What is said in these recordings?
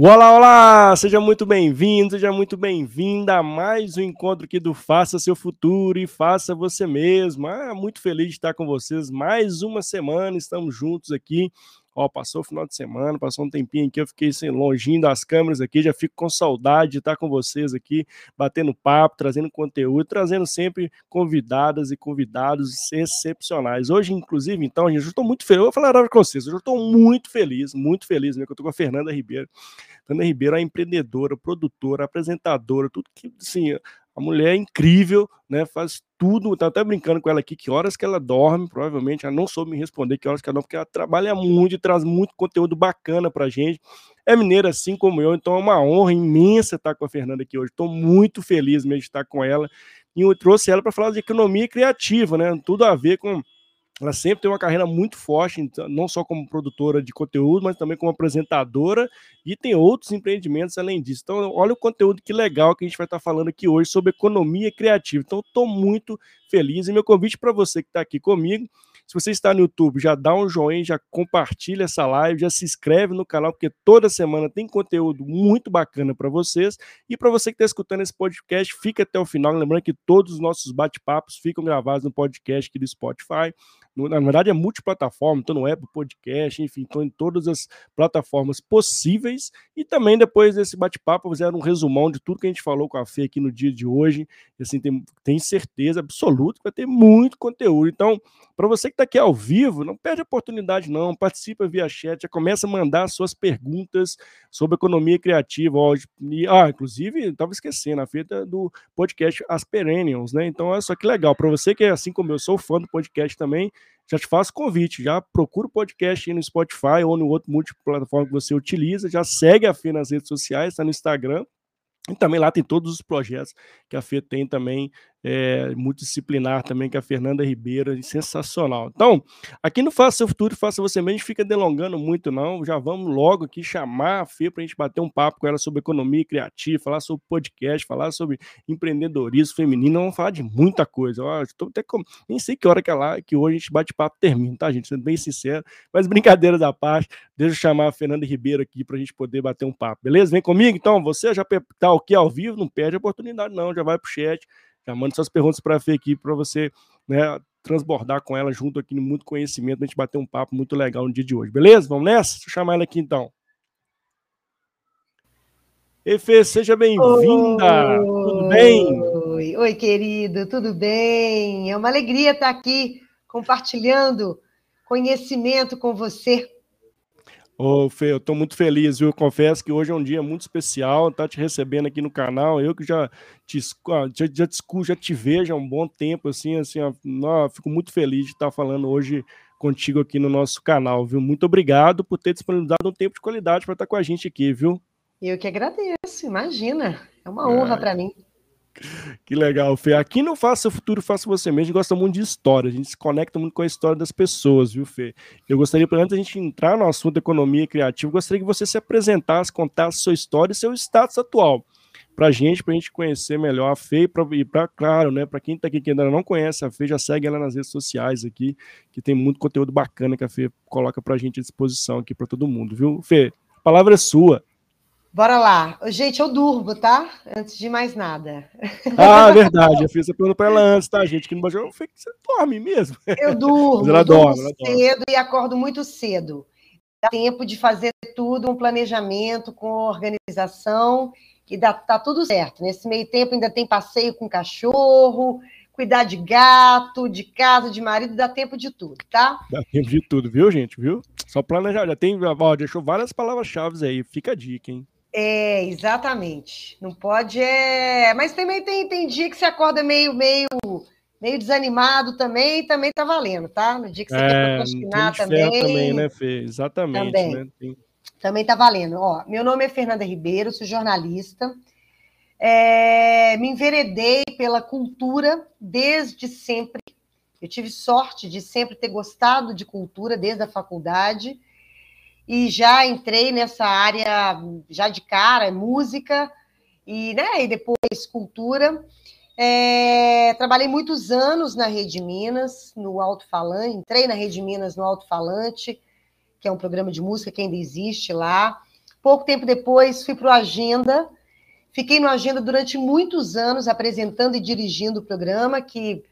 Olá, olá! Seja muito bem-vindo, seja muito bem-vinda a mais um encontro aqui do Faça Seu Futuro e Faça Você Mesmo. Ah, muito feliz de estar com vocês mais uma semana, estamos juntos aqui Ó, passou o final de semana, passou um tempinho aqui, eu fiquei assim, longinho das câmeras aqui, já fico com saudade de estar com vocês aqui, batendo papo, trazendo conteúdo, trazendo sempre convidadas e convidados excepcionais. Hoje, inclusive, então, gente, eu estou muito feliz, eu vou falar com vocês, eu estou muito feliz, muito feliz, né, que eu estou com a Fernanda Ribeiro. Fernanda Ribeiro é empreendedora, produtora, apresentadora, tudo que, assim, a mulher é incrível, né? Faz tudo. Tá até brincando com ela aqui que horas que ela dorme, provavelmente. Ela não soube me responder que horas que ela dorme, porque ela trabalha muito e traz muito conteúdo bacana pra gente. É mineira assim como eu, então é uma honra imensa estar com a Fernanda aqui hoje. Estou muito feliz mesmo de estar com ela. E eu trouxe ela para falar de economia criativa, né? Tudo a ver com ela sempre tem uma carreira muito forte, então, não só como produtora de conteúdo, mas também como apresentadora e tem outros empreendimentos além disso. Então, olha o conteúdo que legal que a gente vai estar falando aqui hoje sobre economia criativa. Então, estou muito feliz e meu convite para você que está aqui comigo se você está no YouTube, já dá um joinha, já compartilha essa live, já se inscreve no canal, porque toda semana tem conteúdo muito bacana para vocês. E para você que está escutando esse podcast, fica até o final. Lembrando que todos os nossos bate-papos ficam gravados no podcast aqui do Spotify. Na verdade, é multiplataforma, então no Apple Podcast, enfim, estão em todas as plataformas possíveis. E também depois desse bate-papo, fizeram um resumão de tudo que a gente falou com a Fê aqui no dia de hoje. E assim, tem, tem certeza absoluta que vai ter muito conteúdo. Então, para você que está aqui ao vivo, não perde a oportunidade, não. Participa via chat, já começa a mandar suas perguntas sobre economia criativa. Ó, e, ah, inclusive, estava esquecendo, a feita do podcast As Perennials, né? Então, olha só que legal. Para você que é assim como eu, sou fã do podcast também, já te faço convite, já procura o podcast aí no Spotify ou no outro multiplataforma que você utiliza, já segue a Fê nas redes sociais, está no Instagram, e também lá tem todos os projetos que a Fê tem também é, multidisciplinar também, que é a Fernanda Ribeiro, sensacional. Então, aqui no Faça Seu Futuro, Faça Você Mesmo, fica delongando muito não, já vamos logo aqui chamar a Fê para a gente bater um papo com ela sobre economia criativa, falar sobre podcast, falar sobre empreendedorismo feminino, vamos falar de muita coisa. Ó, estou até com... Nem sei que hora que, é lá, que hoje a gente bate papo termina, tá, gente? Sendo bem sincero, mas brincadeira da parte, deixa eu chamar a Fernanda Ribeiro aqui para a gente poder bater um papo, beleza? Vem comigo, então, você já está aqui ao vivo, não perde a oportunidade não, já vai pro chat, já manda suas perguntas para a Fê aqui para você né, transbordar com ela junto aqui no muito conhecimento, a gente bater um papo muito legal no dia de hoje. Beleza? Vamos nessa? Deixa eu chamar ela aqui então. Ei, Fê, seja bem-vinda! Tudo bem? Oi, oi, querido, tudo bem? É uma alegria estar aqui compartilhando conhecimento com você. Ô, Fê, eu tô muito feliz, viu? Confesso que hoje é um dia muito especial, tá te recebendo aqui no canal. Eu que já te, já, já, te, já te vejo há um bom tempo, assim, assim, ó, fico muito feliz de estar falando hoje contigo aqui no nosso canal, viu? Muito obrigado por ter disponibilizado um tempo de qualidade para estar com a gente aqui, viu? Eu que agradeço, imagina. É uma honra é. para mim. Que legal, Fê. Aqui no Faça o Futuro, Faça Você Mesmo, a gente gosta muito de história, a gente se conecta muito com a história das pessoas, viu, Fê? Eu gostaria, antes da gente entrar no assunto economia criativa, gostaria que você se apresentasse, contasse sua história e seu status atual pra gente, pra gente conhecer melhor a Fê e pra, e pra claro, né, pra quem tá aqui que ainda não conhece a Fê, já segue ela nas redes sociais aqui, que tem muito conteúdo bacana que a Fê coloca pra gente à disposição aqui pra todo mundo, viu? Fê, a palavra é sua. Bora lá. Gente, eu durmo, tá? Antes de mais nada. Ah, verdade. Eu fiz essa pergunta para ela antes, tá, gente? Que no Bajão, você dorme mesmo. Eu durmo, ela durmo dorme, ela cedo dorme. e acordo muito cedo. Dá tempo de fazer tudo, um planejamento, com organização, que dá, tá tudo certo. Nesse meio tempo ainda tem passeio com cachorro, cuidar de gato, de casa, de marido, dá tempo de tudo, tá? Dá tempo de tudo, viu, gente? Viu? Só planejar. Já tem, ó, deixou várias palavras-chave aí. Fica a dica, hein? É, exatamente. Não pode é. Mas também tem, tem dia que você acorda meio, meio, meio desanimado também, também tá valendo, tá? No dia que você é, quer procrastinar também. também, né, Fê? Exatamente. Também. Né? Tem... também tá valendo. Ó, meu nome é Fernanda Ribeiro, sou jornalista. É, me enveredei pela cultura desde sempre. Eu tive sorte de sempre ter gostado de cultura desde a faculdade e já entrei nessa área já de cara, música e, né, e depois cultura. É, trabalhei muitos anos na Rede Minas, no alto-falante, entrei na Rede Minas no alto-falante, que é um programa de música que ainda existe lá. pouco tempo depois fui para o Agenda. Fiquei no Agenda durante muitos anos, apresentando e dirigindo o programa, que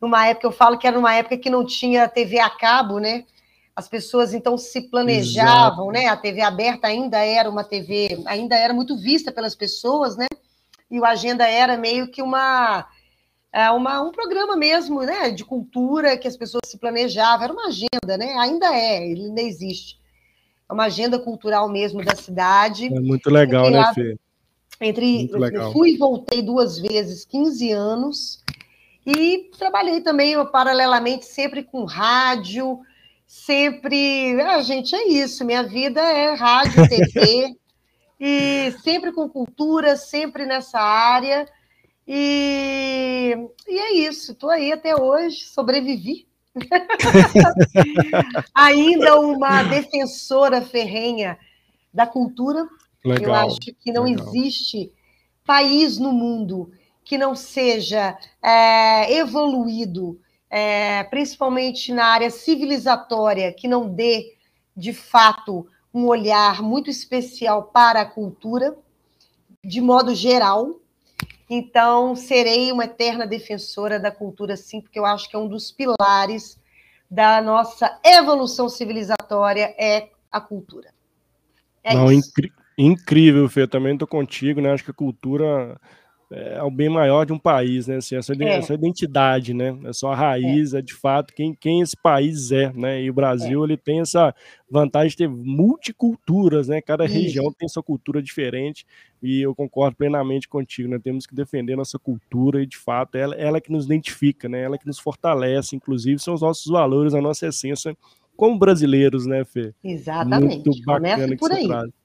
numa época, eu falo que era uma época que não tinha TV a cabo, né? As pessoas então se planejavam, Exato. né? A TV aberta ainda era uma TV, ainda era muito vista pelas pessoas, né? E o Agenda era meio que uma é uma, um programa mesmo, né, de cultura que as pessoas se planejavam, era uma agenda, né? Ainda é, ele ainda existe. É uma agenda cultural mesmo da cidade. É muito legal, né, lá, Fê? Entre eu fui e voltei duas vezes, 15 anos, e trabalhei também paralelamente sempre com rádio, sempre, ah, gente, é isso, minha vida é rádio, TV, e sempre com cultura, sempre nessa área. E, e é isso, estou aí até hoje, sobrevivi. Ainda uma defensora ferrenha da cultura. Legal, Eu acho que não legal. existe país no mundo que não seja é, evoluído, é, principalmente na área civilizatória, que não dê, de fato, um olhar muito especial para a cultura, de modo geral. Então, serei uma eterna defensora da cultura, sim, porque eu acho que é um dos pilares da nossa evolução civilizatória é a cultura. É Não, incrível, Fê. Também estou contigo, né? Acho que a cultura é o bem maior de um país, né? Assim, essa, é. essa identidade, né? É só a raiz, é, é de fato quem, quem esse país é, né? E o Brasil é. ele tem essa vantagem de ter multiculturas, né? Cada Isso. região tem sua cultura diferente e eu concordo plenamente contigo, né? Temos que defender nossa cultura e de fato ela, ela que nos identifica, né? Ela que nos fortalece, inclusive são os nossos valores, a nossa essência como brasileiros, né, Fê? Exatamente. Muito bacana Começa por aí. Traz.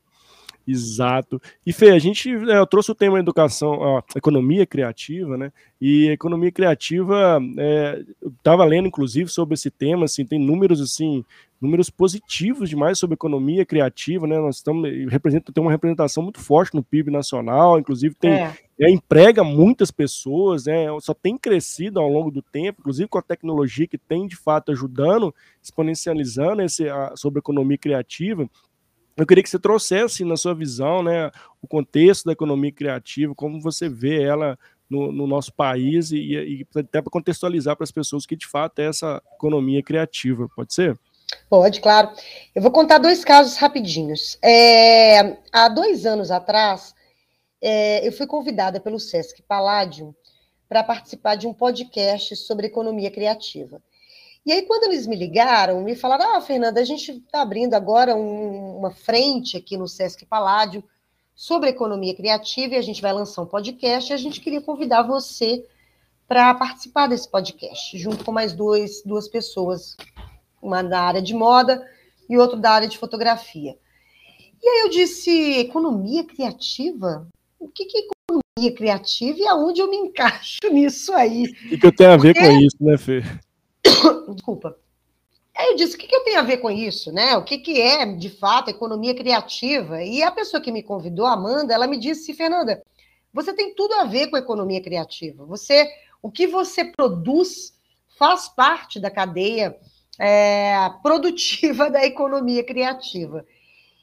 Exato. E Fê, a gente é, eu trouxe o tema educação, economia criativa, né? E economia criativa, é, eu estava lendo inclusive sobre esse tema, assim, tem números assim, números positivos demais sobre economia criativa, né? Nós estamos representa tem uma representação muito forte no PIB nacional, inclusive tem é. É, emprega muitas pessoas, né? Só tem crescido ao longo do tempo, inclusive com a tecnologia que tem de fato ajudando, exponencializando esse a, sobre a economia criativa. Eu queria que você trouxesse na sua visão, né, o contexto da economia criativa, como você vê ela no, no nosso país e, e até para contextualizar para as pessoas que de fato é essa economia criativa. Pode ser? Pode, claro. Eu vou contar dois casos rapidinhos. É, há dois anos atrás, é, eu fui convidada pelo Sesc Palladium para participar de um podcast sobre economia criativa. E aí, quando eles me ligaram, me falaram: Ah, Fernanda, a gente está abrindo agora um, uma frente aqui no Sesc Paládio sobre economia criativa e a gente vai lançar um podcast. E a gente queria convidar você para participar desse podcast, junto com mais dois, duas pessoas, uma da área de moda e outro da área de fotografia. E aí eu disse: economia criativa? O que, que é economia criativa e aonde eu me encaixo nisso aí? O que, eu tenho a ver Porque... com isso, né, Fê? Desculpa. Aí eu disse, o que, que eu tenho a ver com isso, né? O que, que é, de fato, economia criativa? E a pessoa que me convidou, Amanda, ela me disse, Fernanda, você tem tudo a ver com economia criativa. Você, o que você produz faz parte da cadeia é, produtiva da economia criativa.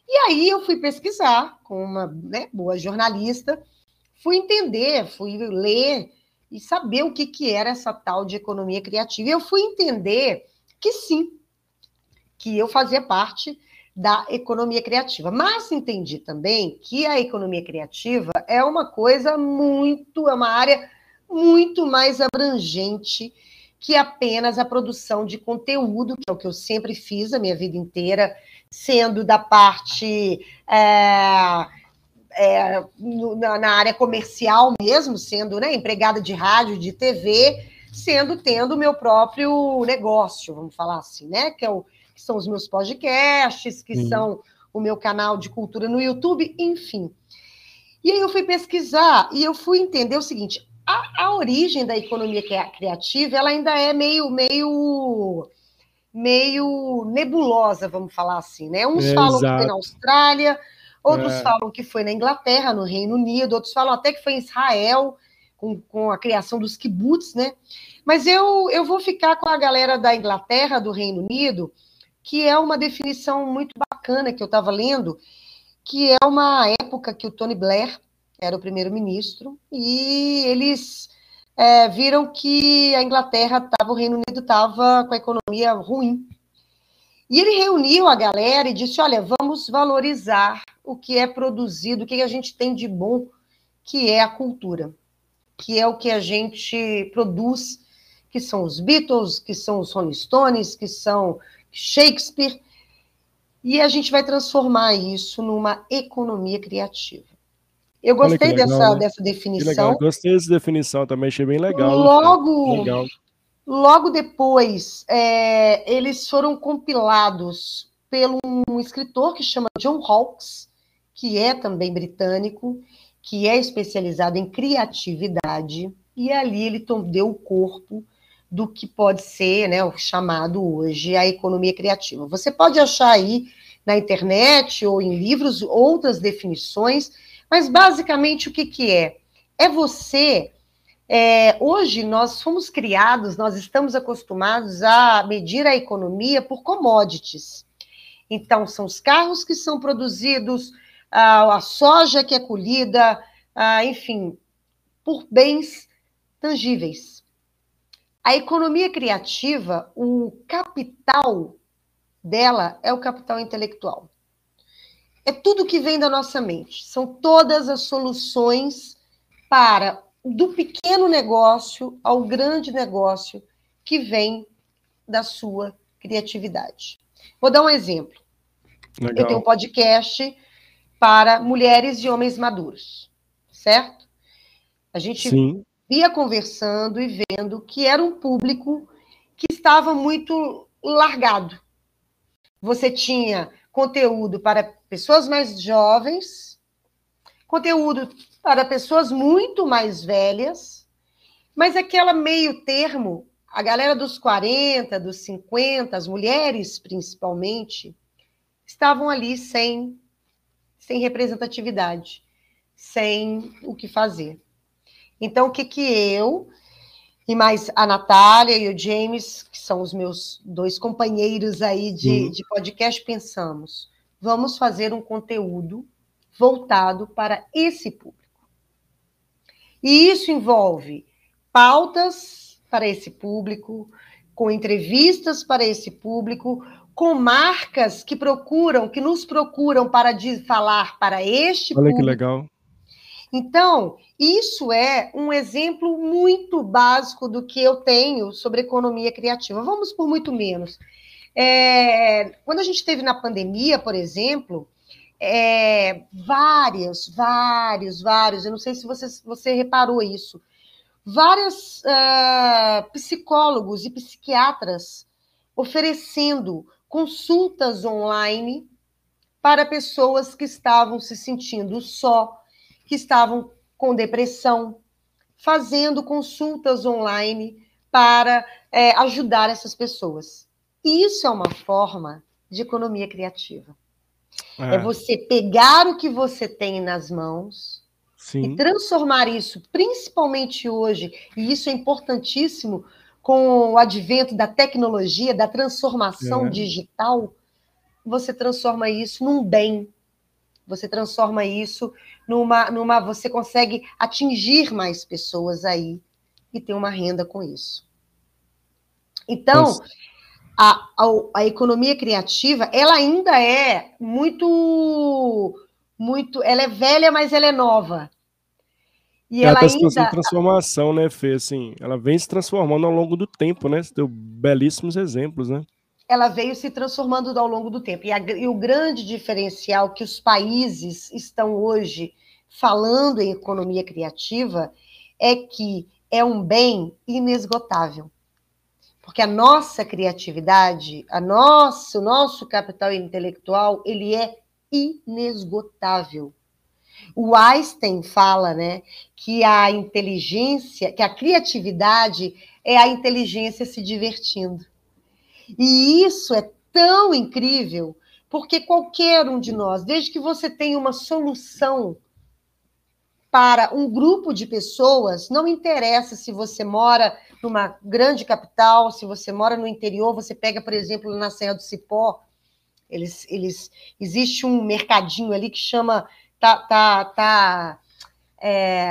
E aí eu fui pesquisar com uma né, boa jornalista, fui entender, fui ler e saber o que, que era essa tal de economia criativa. E eu fui entender que sim, que eu fazia parte da economia criativa. Mas entendi também que a economia criativa é uma coisa muito, é uma área muito mais abrangente que apenas a produção de conteúdo, que é o que eu sempre fiz a minha vida inteira, sendo da parte é, é, na, na, área comercial mesmo, sendo né, empregada de rádio, de TV, sendo tendo o meu próprio negócio, vamos falar assim, né? Que, é o, que são os meus podcasts, que uhum. são o meu canal de cultura no YouTube, enfim. E aí eu fui pesquisar e eu fui entender o seguinte: a, a origem da economia criativa ela ainda é meio, meio meio nebulosa, vamos falar assim, né? Uns é, falam exato. que foi na Austrália, Outros é. falam que foi na Inglaterra, no Reino Unido, outros falam até que foi em Israel, com, com a criação dos kibbutz, né? Mas eu, eu vou ficar com a galera da Inglaterra, do Reino Unido, que é uma definição muito bacana que eu estava lendo, que é uma época que o Tony Blair era o primeiro-ministro e eles é, viram que a Inglaterra estava, o Reino Unido estava com a economia ruim. E ele reuniu a galera e disse: olha, vamos valorizar o que é produzido, o que a gente tem de bom, que é a cultura, que é o que a gente produz, que são os Beatles, que são os Rolling Stones, que são Shakespeare, e a gente vai transformar isso numa economia criativa. Eu gostei legal, dessa, né? dessa definição. Gostei dessa definição também, achei bem legal. Logo, legal. Logo depois, é, eles foram compilados pelo um escritor que chama John Hawkes, que é também britânico, que é especializado em criatividade, e ali ele deu o corpo do que pode ser né, o chamado hoje a economia criativa. Você pode achar aí na internet ou em livros outras definições, mas basicamente o que, que é? É você. É, hoje nós fomos criados, nós estamos acostumados a medir a economia por commodities. Então, são os carros que são produzidos, a, a soja que é colhida, a, enfim, por bens tangíveis. A economia criativa, o capital dela é o capital intelectual. É tudo que vem da nossa mente. São todas as soluções para do pequeno negócio ao grande negócio que vem da sua criatividade. Vou dar um exemplo. Legal. Eu tenho um podcast para mulheres e homens maduros, certo? A gente Sim. via conversando e vendo que era um público que estava muito largado. Você tinha conteúdo para pessoas mais jovens, conteúdo para pessoas muito mais velhas, mas aquela meio termo, a galera dos 40, dos 50, as mulheres principalmente, estavam ali sem, sem representatividade, sem o que fazer. Então, o que, que eu e mais a Natália e o James, que são os meus dois companheiros aí de, de podcast, pensamos: vamos fazer um conteúdo voltado para esse público. E isso envolve pautas para esse público, com entrevistas para esse público, com marcas que procuram, que nos procuram para falar para este Olha público. Olha que legal. Então, isso é um exemplo muito básico do que eu tenho sobre economia criativa. Vamos por muito menos. É, quando a gente teve na pandemia, por exemplo, é, vários, vários, vários, eu não sei se você, você reparou isso, vários uh, psicólogos e psiquiatras oferecendo consultas online para pessoas que estavam se sentindo só, que estavam com depressão, fazendo consultas online para é, ajudar essas pessoas. Isso é uma forma de economia criativa. É. é você pegar o que você tem nas mãos Sim. e transformar isso, principalmente hoje, e isso é importantíssimo com o advento da tecnologia, da transformação é. digital, você transforma isso num bem. Você transforma isso numa, numa. Você consegue atingir mais pessoas aí e ter uma renda com isso. Então, a, a, a, economia criativa, ela ainda é muito, muito, ela é velha, mas ela é nova. E ela, ela tá ainda... transformação, né, Fê? Assim, ela vem se transformando ao longo do tempo, né? Você deu belíssimos exemplos, né? Ela veio se transformando ao longo do tempo. E, a, e o grande diferencial que os países estão hoje falando em economia criativa é que é um bem inesgotável porque a nossa criatividade, a nosso, o nosso capital intelectual, ele é inesgotável. O Einstein fala, né, que a inteligência, que a criatividade é a inteligência se divertindo. E isso é tão incrível, porque qualquer um de nós, desde que você tenha uma solução para um grupo de pessoas, não interessa se você mora numa grande capital, se você mora no interior, você pega, por exemplo, na Serra do Cipó, Eles, eles, existe um mercadinho ali que chama tá, tá, tá é,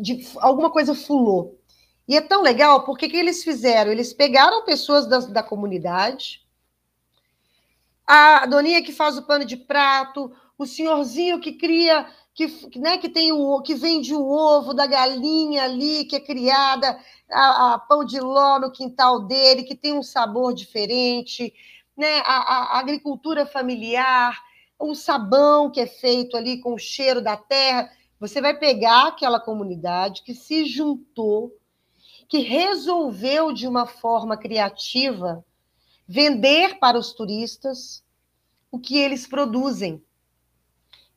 de, alguma coisa fulô. E é tão legal porque que eles fizeram? Eles pegaram pessoas da, da comunidade, a doninha que faz o pano de prato, o senhorzinho que cria, que, né, que tem o que vende o ovo da galinha ali, que é criada a, a pão de ló no quintal dele, que tem um sabor diferente, né, a, a agricultura familiar, o sabão que é feito ali com o cheiro da terra. Você vai pegar aquela comunidade que se juntou, que resolveu de uma forma criativa vender para os turistas o que eles produzem.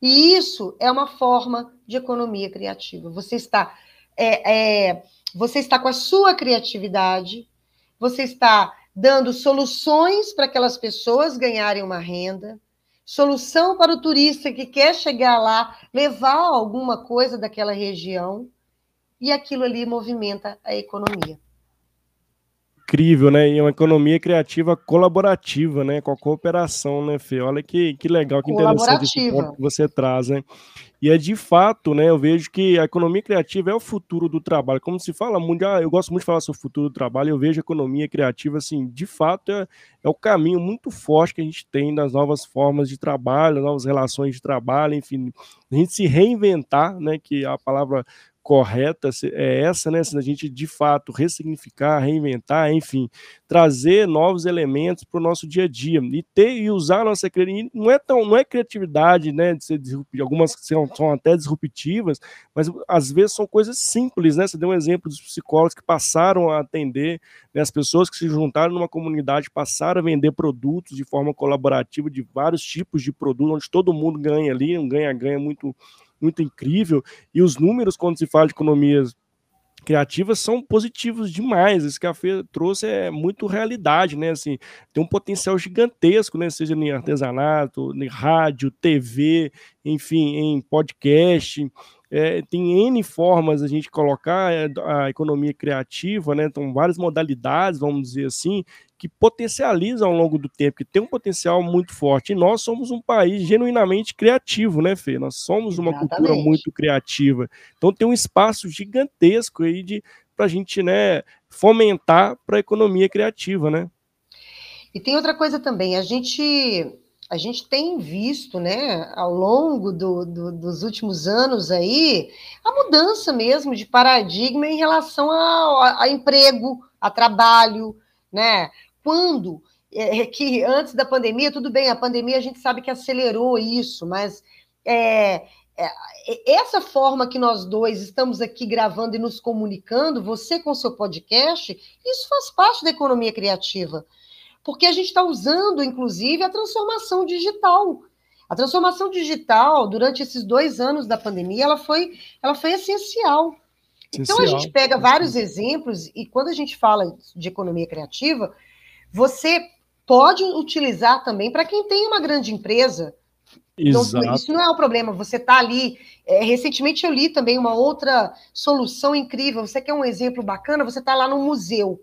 E isso é uma forma de economia criativa. Você está, é, é, você está com a sua criatividade, você está dando soluções para aquelas pessoas ganharem uma renda, solução para o turista que quer chegar lá, levar alguma coisa daquela região, e aquilo ali movimenta a economia incrível, né? E é uma economia criativa colaborativa, né? Com a cooperação, né, Fê? Olha que, que legal, que interessante esse ponto que você traz, né? E é de fato, né? Eu vejo que a economia criativa é o futuro do trabalho. Como se fala muito, ah, eu gosto muito de falar sobre o futuro do trabalho, eu vejo a economia criativa, assim, de fato, é, é o caminho muito forte que a gente tem das novas formas de trabalho, novas relações de trabalho, enfim, a gente se reinventar, né? Que a palavra correta é essa, né? Se a gente de fato ressignificar, reinventar, enfim, trazer novos elementos para o nosso dia a dia e ter e usar a nossa criatividade. Não é tão, não é criatividade, né? De ser algumas são, são até disruptivas, mas às vezes são coisas simples, né? Você deu um exemplo dos psicólogos que passaram a atender, né? as pessoas que se juntaram numa comunidade passaram a vender produtos de forma colaborativa de vários tipos de produtos, onde todo mundo ganha ali, um ganha-ganha muito muito incrível, e os números, quando se fala de economias criativas são positivos demais. Esse café trouxe é muito realidade, né? Assim, tem um potencial gigantesco, né? Seja em artesanato, em rádio, TV, enfim, em podcast. É, tem N formas a gente colocar é, a economia criativa, né? Então, várias modalidades, vamos dizer assim, que potencializam ao longo do tempo, que tem um potencial muito forte. E nós somos um país genuinamente criativo, né, Fê? Nós somos uma Exatamente. cultura muito criativa. Então, tem um espaço gigantesco aí de para a gente, né, fomentar para a economia criativa, né? E tem outra coisa também, a gente a gente tem visto, né, ao longo do, do, dos últimos anos aí, a mudança mesmo de paradigma em relação a, a emprego, a trabalho, né? Quando é, é, que antes da pandemia, tudo bem, a pandemia a gente sabe que acelerou isso, mas é, é, essa forma que nós dois estamos aqui gravando e nos comunicando, você com seu podcast, isso faz parte da economia criativa porque a gente está usando, inclusive, a transformação digital. A transformação digital, durante esses dois anos da pandemia, ela foi, ela foi essencial. Então, a gente pega vários exemplos, e quando a gente fala de economia criativa, você pode utilizar também para quem tem uma grande empresa. Então, isso não é um problema. Você está ali. É, recentemente eu li também uma outra solução incrível. Você quer um exemplo bacana? Você está lá no museu.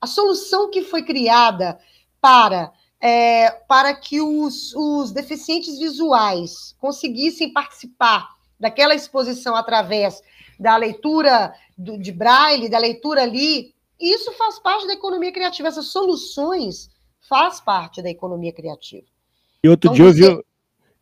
A solução que foi criada para, é, para que os, os deficientes visuais conseguissem participar daquela exposição através da leitura do, de braille, da leitura ali, isso faz parte da economia criativa. Essas soluções faz parte da economia criativa. E outro então, dia eu vi,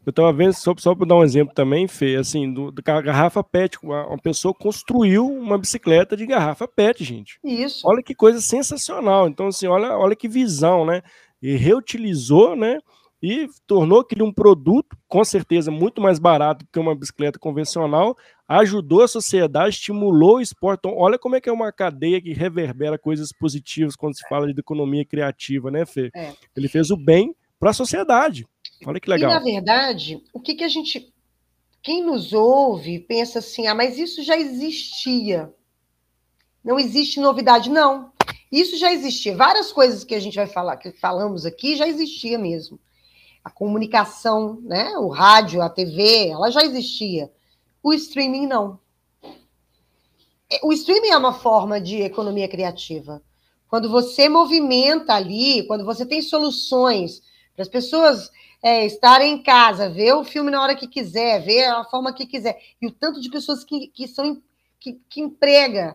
eu estava vendo, só, só para dar um exemplo também, Fê, assim, do, do garrafa PET. Uma, uma, pessoa construiu uma bicicleta de garrafa PET, gente. Isso. Olha que coisa sensacional. Então, assim, olha, olha que visão, né? E reutilizou, né? E tornou aquele um produto, com certeza, muito mais barato que uma bicicleta convencional, ajudou a sociedade, estimulou o esporte. Então, olha como é que é uma cadeia que reverbera coisas positivas quando se fala de economia criativa, né, Fê? É. Ele fez o bem para a sociedade. Olha que legal. E, na verdade, o que, que a gente. Quem nos ouve pensa assim, ah, mas isso já existia. Não existe novidade. Não. Isso já existia. Várias coisas que a gente vai falar, que falamos aqui, já existia mesmo. A comunicação, né? O rádio, a TV, ela já existia. O streaming não. É, o streaming é uma forma de economia criativa Quando você movimenta ali, quando você tem soluções para as pessoas é, estarem em casa, ver o filme na hora que quiser, ver a forma que quiser, e o tanto de pessoas que, que são que, que emprega,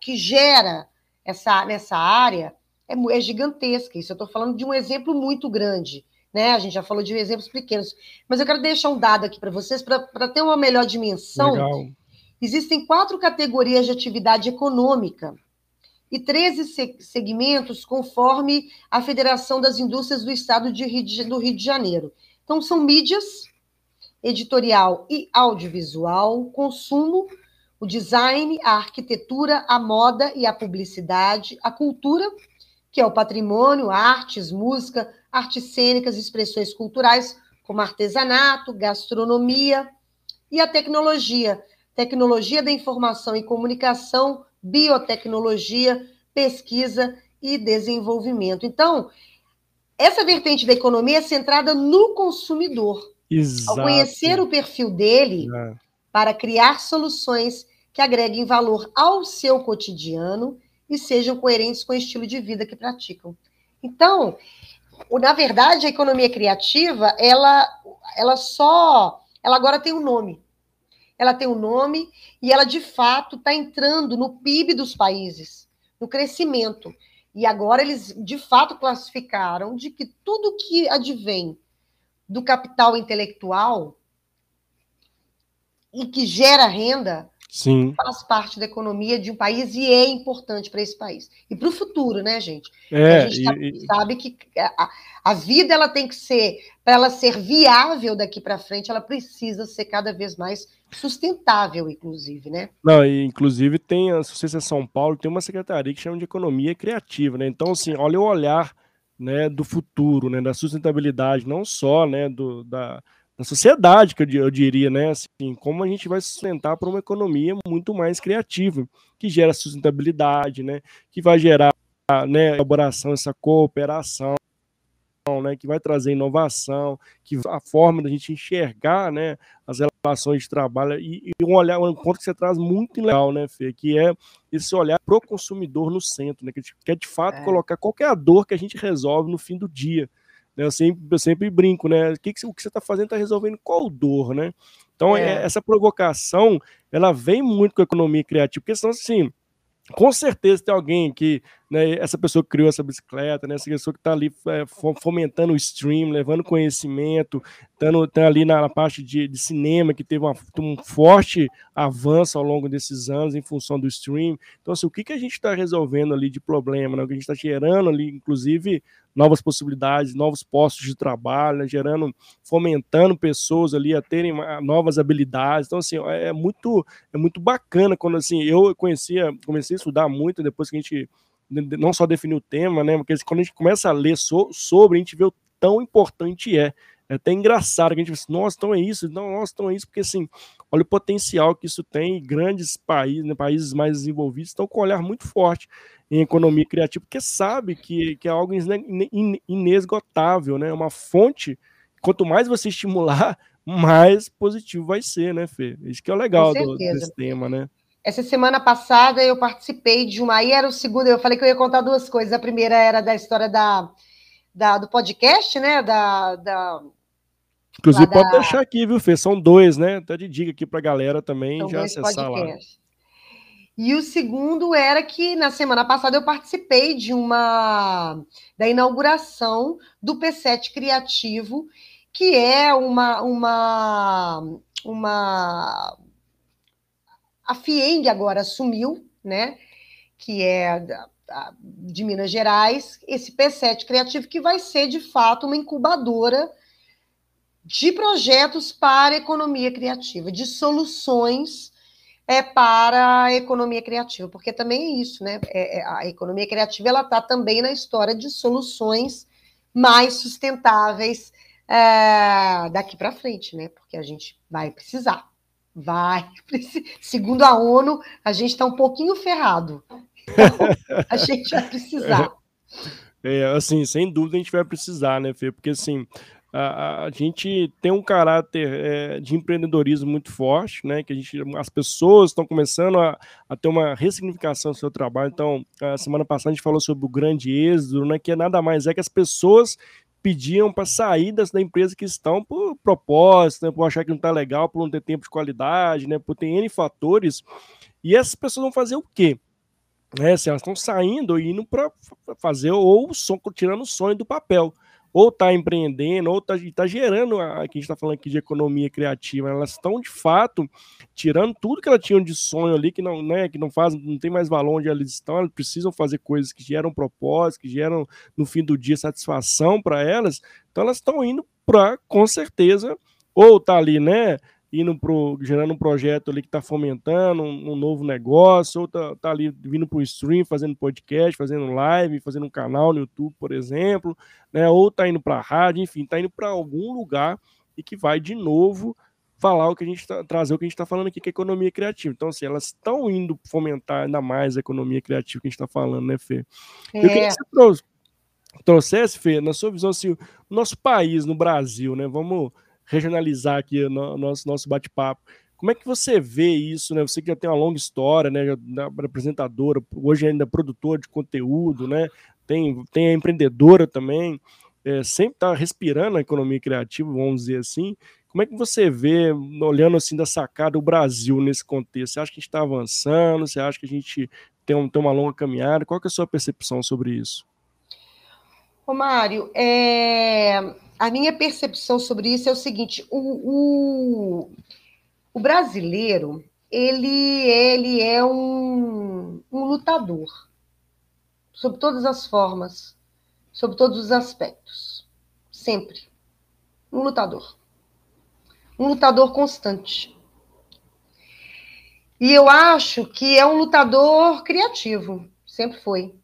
que gera essa, nessa área, é, é gigantesca. Isso eu estou falando de um exemplo muito grande. Né? A gente já falou de exemplos pequenos. Mas eu quero deixar um dado aqui para vocês, para ter uma melhor dimensão. Legal. Existem quatro categorias de atividade econômica e 13 segmentos conforme a Federação das Indústrias do Estado de Rio de, do Rio de Janeiro. Então, são mídias, editorial e audiovisual, consumo, o design, a arquitetura, a moda e a publicidade, a cultura, que é o patrimônio, artes, música, artes cênicas, expressões culturais, como artesanato, gastronomia, e a tecnologia, tecnologia da informação e comunicação, biotecnologia, pesquisa e desenvolvimento. Então, essa vertente da economia é centrada no consumidor. Exato. Ao conhecer o perfil dele, é. para criar soluções que agreguem valor ao seu cotidiano e sejam coerentes com o estilo de vida que praticam. Então, na verdade, a economia criativa, ela, ela só, ela agora tem um nome. Ela tem um nome e ela de fato está entrando no PIB dos países, no crescimento. E agora eles de fato classificaram de que tudo que advém do capital intelectual e que gera renda Sim. faz parte da economia de um país e é importante para esse país. E para o futuro, né, gente? É, a gente sabe, sabe que a, a, vida ela tem que ser, para ela ser viável daqui para frente, ela precisa ser cada vez mais sustentável, inclusive, né? Não, e inclusive tem, se você é São Paulo, tem uma secretaria que chama de economia criativa, né? Então, assim, olha o olhar né, do futuro, né, da sustentabilidade, não só né, do, da, da sociedade, que eu, eu diria, né? Assim, como a gente vai sustentar para uma economia muito mais criativa, que gera sustentabilidade, né? Que vai gerar né, elaboração, essa cooperação, né, que vai trazer inovação, que a forma da gente enxergar, né, as relações de trabalho e, e um olhar, um ponto que você traz muito legal, né, Fê, que é esse olhar pro consumidor no centro, né, que quer de fato é. colocar qualquer dor que a gente resolve no fim do dia. Né? Eu, sempre, eu sempre brinco, né? O que, que, o que você está fazendo está resolvendo qual dor, né? Então, é. é. essa provocação, ela vem muito com a economia criativa, porque senão, assim, com certeza tem alguém que, né, essa pessoa que criou essa bicicleta, né, essa pessoa que está ali é, fomentando o stream, levando conhecimento, estando tá ali na, na parte de, de, cinema, que teve uma, um forte avanço ao longo desses anos em função do stream. Então, assim, o que, que a gente está resolvendo ali de problema, né, o que a gente está gerando ali, inclusive, novas possibilidades, novos postos de trabalho, né, gerando, fomentando pessoas ali a terem novas habilidades. Então, assim, é, é muito, é muito bacana quando, assim, eu conhecia, comecei a estudar muito depois que a gente não só definiu o tema, né, porque quando a gente começa a ler so, sobre, a gente vê o tão importante é. É até engraçado que a gente pensa, nossa, então é isso, não, nossa, então é isso, porque assim, olha o potencial que isso tem, grandes países, né, países mais desenvolvidos estão com um olhar muito forte em economia criativa, porque sabe que, que é algo inesgotável, né? Uma fonte, quanto mais você estimular, mais positivo vai ser, né, Fê? Isso que é o legal do, desse tema, né? Essa semana passada eu participei de uma, aí era o segundo, eu falei que eu ia contar duas coisas. A primeira era da história da, da do podcast, né? Da, da Inclusive, pode da... deixar aqui, viu, Fê? São dois, né? Até de dica aqui para a galera também São já acessar podcasts. lá. E o segundo era que na semana passada eu participei de uma da inauguração do P7 Criativo, que é uma uma uma a FIENG agora assumiu, né? Que é de Minas Gerais, esse P7 Criativo que vai ser de fato uma incubadora de projetos para a economia criativa, de soluções é para a economia criativa, porque também é isso, né? É, é a economia criativa ela está também na história de soluções mais sustentáveis é, daqui para frente, né? Porque a gente vai precisar, vai, segundo a ONU, a gente está um pouquinho ferrado, então, a gente vai precisar. É, assim, sem dúvida a gente vai precisar, né, Fê? Porque assim, a, a gente tem um caráter é, de empreendedorismo muito forte, né? Que a gente, as pessoas estão começando a, a ter uma ressignificação do seu trabalho. Então, a semana passada a gente falou sobre o grande êxodo, né? Que é nada mais é que as pessoas pediam para sair da empresa que estão por propósito, né, por achar que não está legal, por não ter tempo de qualidade, né, por ter N fatores. E essas pessoas vão fazer o quê? É, assim, elas estão saindo e indo para fazer ou o som, tirando o sonho do papel ou está empreendendo, ou está tá gerando, a, que a gente está falando aqui de economia criativa, elas estão de fato tirando tudo que elas tinham de sonho ali, que não, né, que não faz, não tem mais valor onde elas estão, elas precisam fazer coisas que geram propósito, que geram no fim do dia satisfação para elas, então elas estão indo para, com certeza, ou tá ali, né, indo pro, gerando um projeto ali que está fomentando um, um, novo negócio, ou tá, tá ali vindo para o stream, fazendo podcast, fazendo live, fazendo um canal no YouTube, por exemplo, né? ou está indo para a rádio, enfim, está indo para algum lugar e que vai de novo falar o que a gente tá, trazer o que a gente está falando aqui, que é economia criativa. Então, assim, elas estão indo fomentar ainda mais a economia criativa que a gente está falando, né, Fê? É. Eu queria que você trouxe, trouxesse, Fê, na sua visão, assim, o nosso país, no Brasil, né? Vamos regionalizar aqui o nosso, nosso bate-papo. Como é que você vê isso, né? Você que já tem uma longa história, né? Apresentadora, hoje ainda produtora de conteúdo, né? Tem, tem a empreendedora também, é, sempre está respirando a economia criativa, vamos dizer assim. Como é que você vê, olhando assim da sacada, o Brasil nesse contexto? Você acha que a gente está avançando? Você acha que a gente tem, um, tem uma longa caminhada? Qual é a sua percepção sobre isso? Ô, Mário, é a minha percepção sobre isso é o seguinte: o, o, o brasileiro ele, ele é um, um lutador, sob todas as formas, sob todos os aspectos, sempre. Um lutador. Um lutador constante. E eu acho que é um lutador criativo, sempre foi.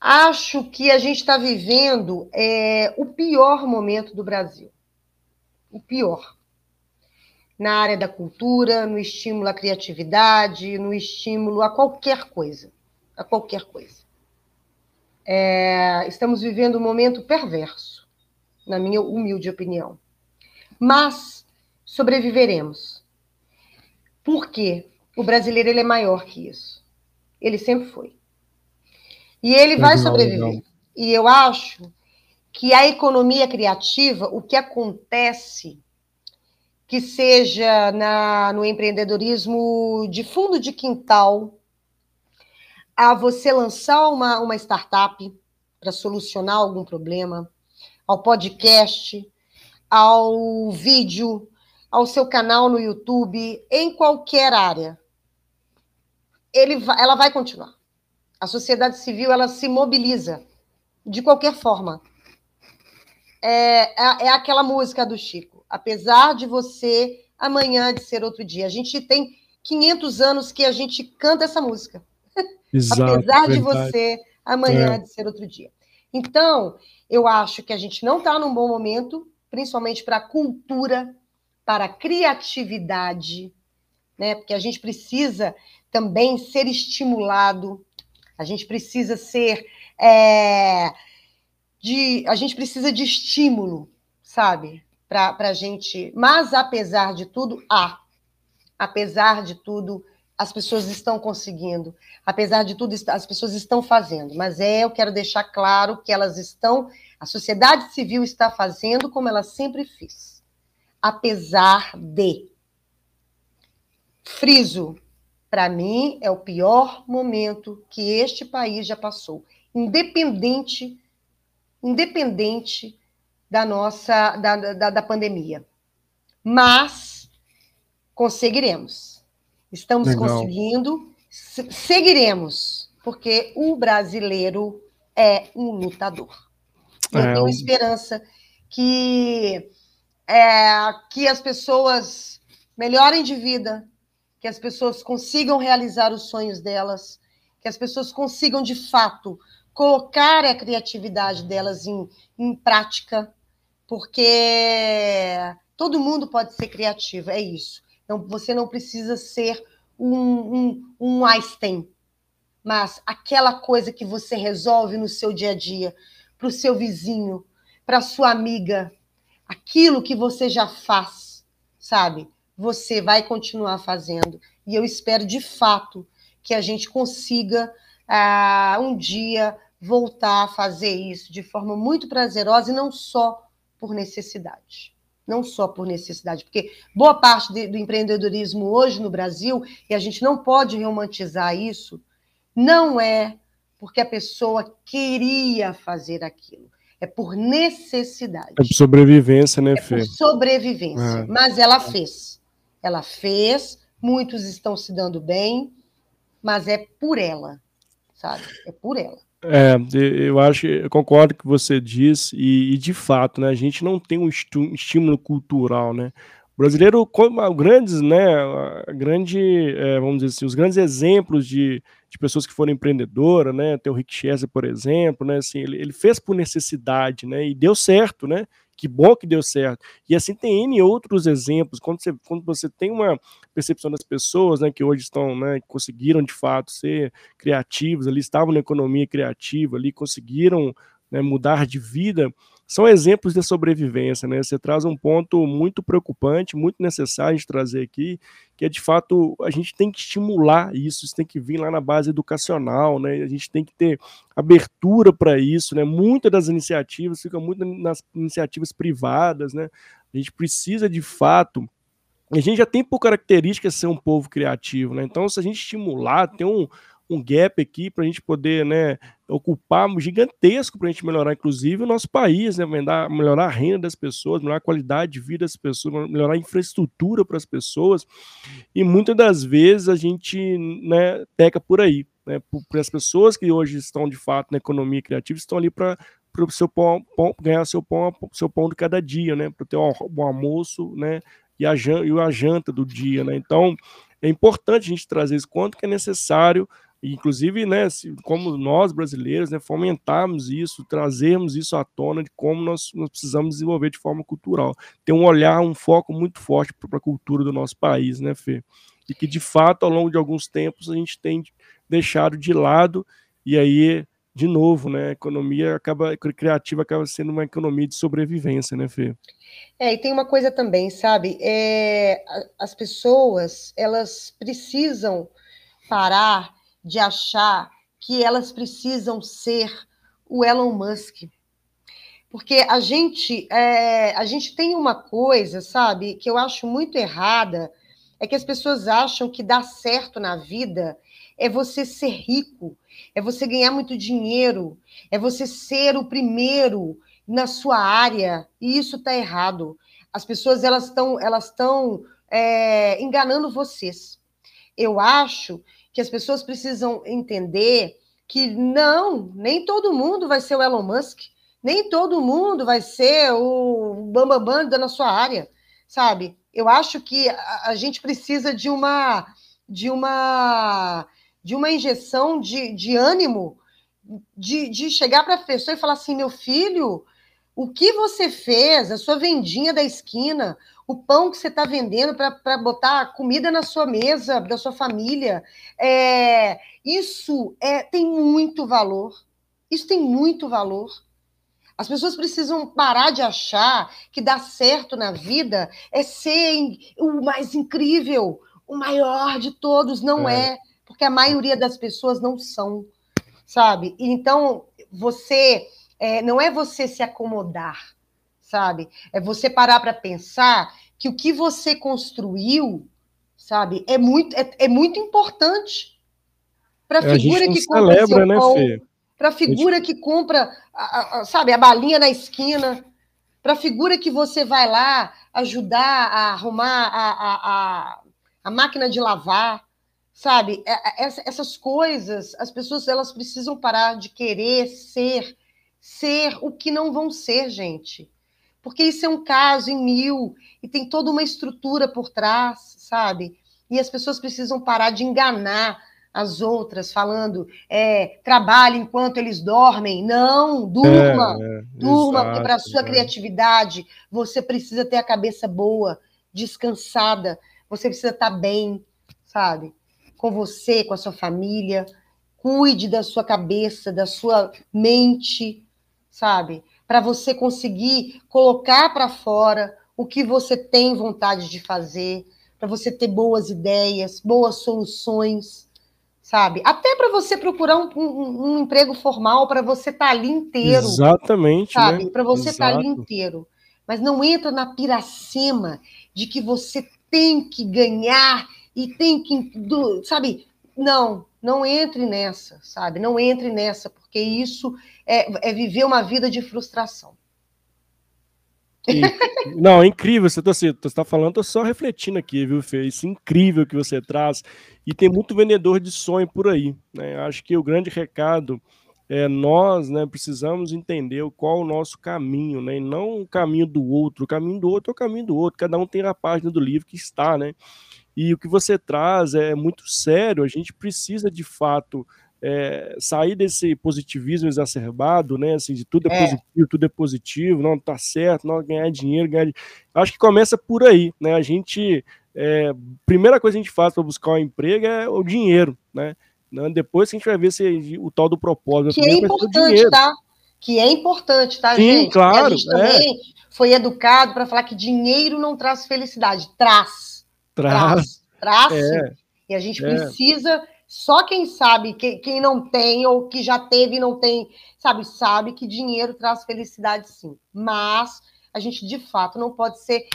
Acho que a gente está vivendo é, o pior momento do Brasil. O pior. Na área da cultura, no estímulo à criatividade, no estímulo a qualquer coisa. A qualquer coisa. É, estamos vivendo um momento perverso, na minha humilde opinião. Mas sobreviveremos. Por quê? O brasileiro ele é maior que isso. Ele sempre foi. E ele vai sobreviver. E eu acho que a economia criativa, o que acontece, que seja na, no empreendedorismo de fundo de quintal, a você lançar uma, uma startup para solucionar algum problema, ao podcast, ao vídeo, ao seu canal no YouTube, em qualquer área, ele ela vai continuar. A sociedade civil ela se mobiliza de qualquer forma. É, é, é aquela música do Chico. Apesar de você, amanhã de ser outro dia. A gente tem 500 anos que a gente canta essa música. Exato, Apesar de você, amanhã é. de ser outro dia. Então, eu acho que a gente não está num bom momento, principalmente para a cultura, para a criatividade, né? Porque a gente precisa também ser estimulado a gente precisa ser. É, de, a gente precisa de estímulo, sabe? Para a gente. Mas, apesar de tudo, há. Apesar de tudo, as pessoas estão conseguindo. Apesar de tudo, as pessoas estão fazendo. Mas é, eu quero deixar claro que elas estão. A sociedade civil está fazendo como ela sempre fez. Apesar de. Friso, para mim, é o pior momento que este país já passou, independente, independente da nossa da, da, da pandemia. Mas conseguiremos. Estamos Legal. conseguindo, seguiremos, porque o brasileiro é um lutador. Eu é, tenho esperança que, é, que as pessoas melhorem de vida, que as pessoas consigam realizar os sonhos delas, que as pessoas consigam, de fato, colocar a criatividade delas em, em prática, porque todo mundo pode ser criativo, é isso. Então, você não precisa ser um, um, um Einstein, mas aquela coisa que você resolve no seu dia a dia, para o seu vizinho, para sua amiga aquilo que você já faz, sabe? Você vai continuar fazendo. E eu espero de fato que a gente consiga ah, um dia voltar a fazer isso de forma muito prazerosa e não só por necessidade. Não só por necessidade, porque boa parte de, do empreendedorismo hoje no Brasil, e a gente não pode romantizar isso, não é porque a pessoa queria fazer aquilo. É por necessidade. É por sobrevivência, né, Fê? É por sobrevivência. É. Mas ela fez. Ela fez, muitos estão se dando bem, mas é por ela, sabe? É por ela. É, eu acho, eu concordo com o que você diz, e, e, de fato, né, a gente não tem um estímulo cultural, né? O brasileiro, como grandes, né, grande, é, vamos dizer assim, os grandes exemplos de, de pessoas que foram empreendedoras, né, tem o Rick Chester, por exemplo, né, assim, ele, ele fez por necessidade, né, e deu certo, né, que bom que deu certo. E assim tem N outros exemplos. Quando você, quando você tem uma percepção das pessoas né, que hoje estão, né, conseguiram de fato ser criativos, ali estavam na economia criativa, ali conseguiram né, mudar de vida, são exemplos de sobrevivência, né? Você traz um ponto muito preocupante, muito necessário de trazer aqui, que é de fato a gente tem que estimular isso, isso tem que vir lá na base educacional, né? A gente tem que ter abertura para isso, né? Muitas das iniciativas ficam muito nas iniciativas privadas, né? A gente precisa de fato a gente já tem por característica ser um povo criativo, né? Então, se a gente estimular, ter um, um gap aqui para a gente poder né, ocupar gigantesco para a gente melhorar, inclusive, o nosso país, né, melhorar a renda das pessoas, melhorar a qualidade de vida das pessoas, melhorar a infraestrutura para as pessoas. E muitas das vezes a gente né, peca por aí. Né, para as pessoas que hoje estão de fato na economia criativa, estão ali para o seu pão, pão, ganhar seu pão, seu pão de cada dia, né, para ter um, um almoço, né, e a, e a janta do dia, né? Então, é importante a gente trazer isso quanto que é necessário inclusive, né, como nós brasileiros, né, fomentarmos isso, trazermos isso à tona de como nós, nós precisamos desenvolver de forma cultural. Ter um olhar, um foco muito forte para a cultura do nosso país, né, Fê? E que, de fato, ao longo de alguns tempos, a gente tem deixado de lado, e aí, de novo, né, a economia acaba, criativa acaba sendo uma economia de sobrevivência, né, Fê? É, e tem uma coisa também, sabe? É, as pessoas, elas precisam parar de achar que elas precisam ser o Elon Musk. Porque a gente, é, a gente tem uma coisa, sabe, que eu acho muito errada, é que as pessoas acham que dar certo na vida é você ser rico, é você ganhar muito dinheiro, é você ser o primeiro na sua área, e isso está errado. As pessoas elas estão elas estão é, enganando vocês. Eu acho que as pessoas precisam entender que não, nem todo mundo vai ser o Elon Musk, nem todo mundo vai ser o bambambam bam, bam na sua área, sabe? Eu acho que a, a gente precisa de uma de uma de uma injeção de, de ânimo, de, de chegar para a pessoa e falar assim, meu filho, o que você fez, a sua vendinha da esquina, o pão que você está vendendo para botar comida na sua mesa, da sua família. É, isso é, tem muito valor. Isso tem muito valor. As pessoas precisam parar de achar que dar certo na vida é ser o mais incrível, o maior de todos. Não é, é porque a maioria das pessoas não são, sabe? Então, você é, não é você se acomodar, sabe? É você parar para pensar que o que você construiu, sabe, é muito, é, é muito importante para a figura que compra celebra, né, para a figura que compra, a, a, sabe, a balinha na esquina, para a figura que você vai lá ajudar a arrumar a, a, a máquina de lavar, sabe? É, é, essas coisas, as pessoas elas precisam parar de querer ser ser o que não vão ser, gente. Porque isso é um caso em mil e tem toda uma estrutura por trás, sabe? E as pessoas precisam parar de enganar as outras, falando é, trabalhe enquanto eles dormem. Não, durma, é, é, durma, exato, porque para a sua é. criatividade você precisa ter a cabeça boa, descansada, você precisa estar tá bem, sabe? Com você, com a sua família. Cuide da sua cabeça, da sua mente, sabe? Para você conseguir colocar para fora o que você tem vontade de fazer, para você ter boas ideias, boas soluções, sabe? Até para você procurar um, um, um emprego formal, para você estar tá ali inteiro. Exatamente. Sabe? Né? Para você estar tá ali inteiro. Mas não entra na piracema de que você tem que ganhar e tem que. Sabe? Não, não entre nessa, sabe? Não entre nessa, porque isso é, é viver uma vida de frustração. Não, é incrível. Você está tá falando, tô só refletindo aqui, viu, Fê? Isso é incrível que você traz. E tem muito vendedor de sonho por aí. Né? Acho que o grande recado é nós né, precisamos entender qual o nosso caminho, né? E não o caminho do outro. O caminho do outro é o caminho do outro. Cada um tem a página do livro que está, né? E o que você traz é muito sério. A gente precisa de fato é, sair desse positivismo exacerbado, né? Assim, de tudo é, é, positivo, tudo é positivo, não tá certo, não ganhar dinheiro, ganhar. Acho que começa por aí, né? A gente, é, primeira coisa que a gente faz para buscar um emprego é o dinheiro, né? Depois que a gente vai ver se o tal do propósito. Que é importante, tá? Que é importante, tá, Sim, gente? claro. a gente também é. foi educado para falar que dinheiro não traz felicidade, traz Traz. Traz. É. E a gente é. precisa. Só quem sabe, quem, quem não tem, ou que já teve e não tem, sabe, sabe que dinheiro traz felicidade sim. Mas a gente, de fato, não pode ser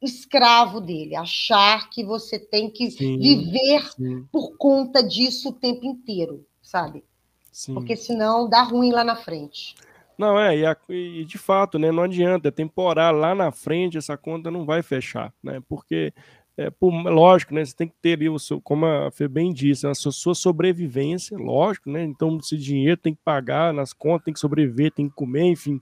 escravo dele, achar que você tem que sim, viver sim. por conta disso o tempo inteiro, sabe? Sim. Porque senão dá ruim lá na frente. Não, é, e, a, e, de fato, né, não adianta, é temporar lá na frente, essa conta não vai fechar, né? Porque é, por, lógico, né? Você tem que ter ali o seu, como a Fê bem disse, a sua, sua, sobrevivência, lógico, né? Então, esse dinheiro tem que pagar nas contas, tem que sobreviver, tem que comer, enfim.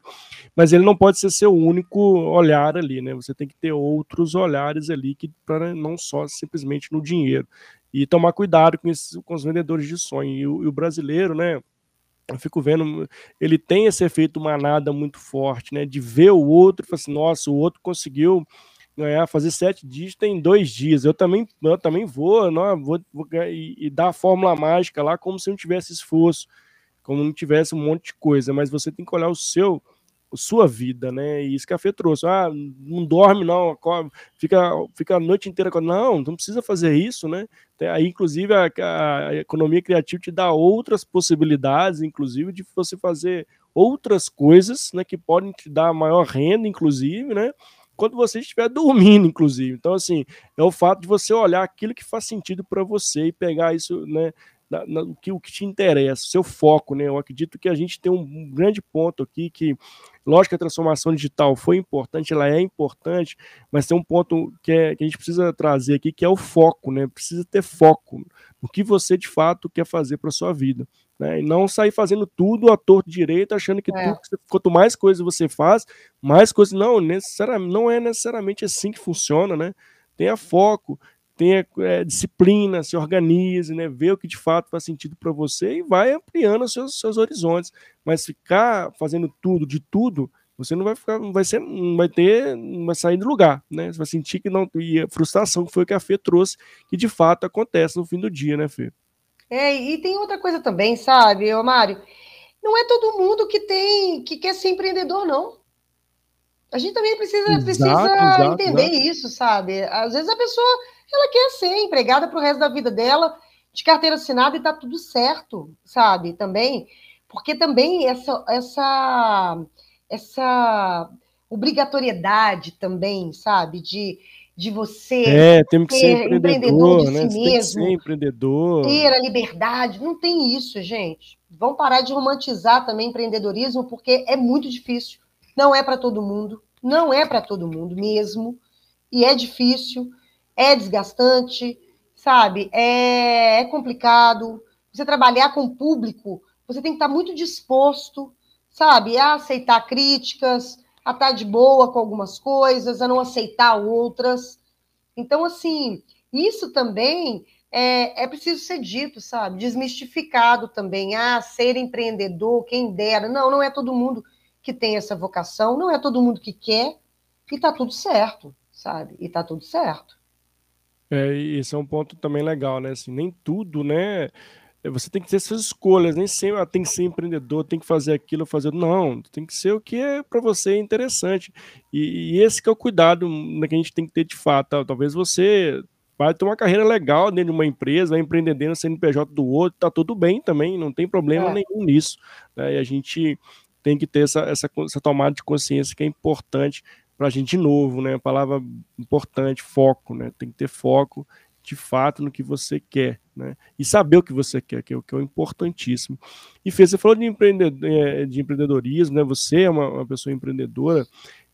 Mas ele não pode ser seu único olhar ali, né? Você tem que ter outros olhares ali que para não só simplesmente no dinheiro. E tomar cuidado com, esses, com os vendedores de sonho. E o, e o brasileiro, né? eu fico vendo, ele tem esse efeito manada muito forte, né? De ver o outro e falar assim, nossa, o outro conseguiu ganhar, fazer sete dígitos em dois dias. Eu também, eu também vou, não, vou, vou e, e, dar a fórmula mágica lá como se não tivesse esforço, como não tivesse um monte de coisa, mas você tem que olhar o seu, a sua vida, né? E isso que a Fê trouxe. Ah, não dorme, não, fica, fica a noite inteira. Não, não precisa fazer isso, né? Aí, inclusive, a, a economia criativa te dá outras possibilidades, inclusive, de você fazer outras coisas, né? Que podem te dar maior renda, inclusive, né? Quando você estiver dormindo, inclusive. Então, assim, é o fato de você olhar aquilo que faz sentido para você e pegar isso, né? Na, na, o, que, o que te interessa, seu foco, né? Eu acredito que a gente tem um, grande ponto aqui que, lógico a transformação digital foi importante, ela é importante, mas tem um ponto que, é, que a gente precisa trazer aqui, que é o foco, né? Precisa ter foco no que você de fato quer fazer para sua vida. Né? E não sair fazendo tudo a torto direito, achando que é. tudo, quanto mais coisas você faz, mais coisas. Não, necessariamente, não é necessariamente assim que funciona, né? Tenha foco, tenha é, disciplina, se organize, né? Vê o que de fato faz sentido para você e vai ampliando os seus, seus horizontes. Mas ficar fazendo tudo de tudo, você não vai ficar, não vai ser, não vai ter, não vai sair do lugar, né? Você vai sentir que não e a frustração que foi que a Fê trouxe, que de fato acontece no fim do dia, né, Fê? É, e tem outra coisa também, sabe, ô Mário? Não é todo mundo que tem que quer ser empreendedor, não. A gente também precisa, exato, precisa exato, entender exato. isso, sabe? Às vezes a pessoa ela quer ser empregada para o resto da vida dela, de carteira assinada e tá tudo certo, sabe? Também, porque também essa essa essa obrigatoriedade também, sabe? De de você é, temos que ser, ser empreendedor, de né? si mesmo, ser empreendedor. ter a liberdade. Não tem isso, gente. Vamos parar de romantizar também empreendedorismo, porque é muito difícil. Não é para todo mundo, não é para todo mundo mesmo. E é difícil, é desgastante, sabe? É, é complicado. Você trabalhar com o público, você tem que estar muito disposto, sabe, a aceitar críticas, a estar tá de boa com algumas coisas, a não aceitar outras. Então, assim, isso também é, é preciso ser dito, sabe? Desmistificado também. Ah, ser empreendedor, quem dera. Não, não é todo mundo que tem essa vocação, não é todo mundo que quer, e tá tudo certo, sabe? E tá tudo certo. É, esse é um ponto também legal, né? Assim, nem tudo, né? Você tem que ter suas escolhas, nem sempre ah, tem que ser empreendedor, tem que fazer aquilo, fazer. Não, tem que ser o que é para você interessante. E, e, esse que é o cuidado né, que a gente tem que ter de fato. Talvez você vai ter uma carreira legal dentro de uma empresa, vai empreender no CNPJ do outro, tá tudo bem também, não tem problema é. nenhum nisso. Né? E a gente tem que ter essa, essa, essa tomada de consciência que é importante para a gente de novo, né? Palavra importante, foco, né? Tem que ter foco de fato no que você quer, né? E saber o que você quer, que é o que é importantíssimo. E Fê, você falou de, empreendedor, é, de empreendedorismo, né? Você é uma, uma pessoa empreendedora.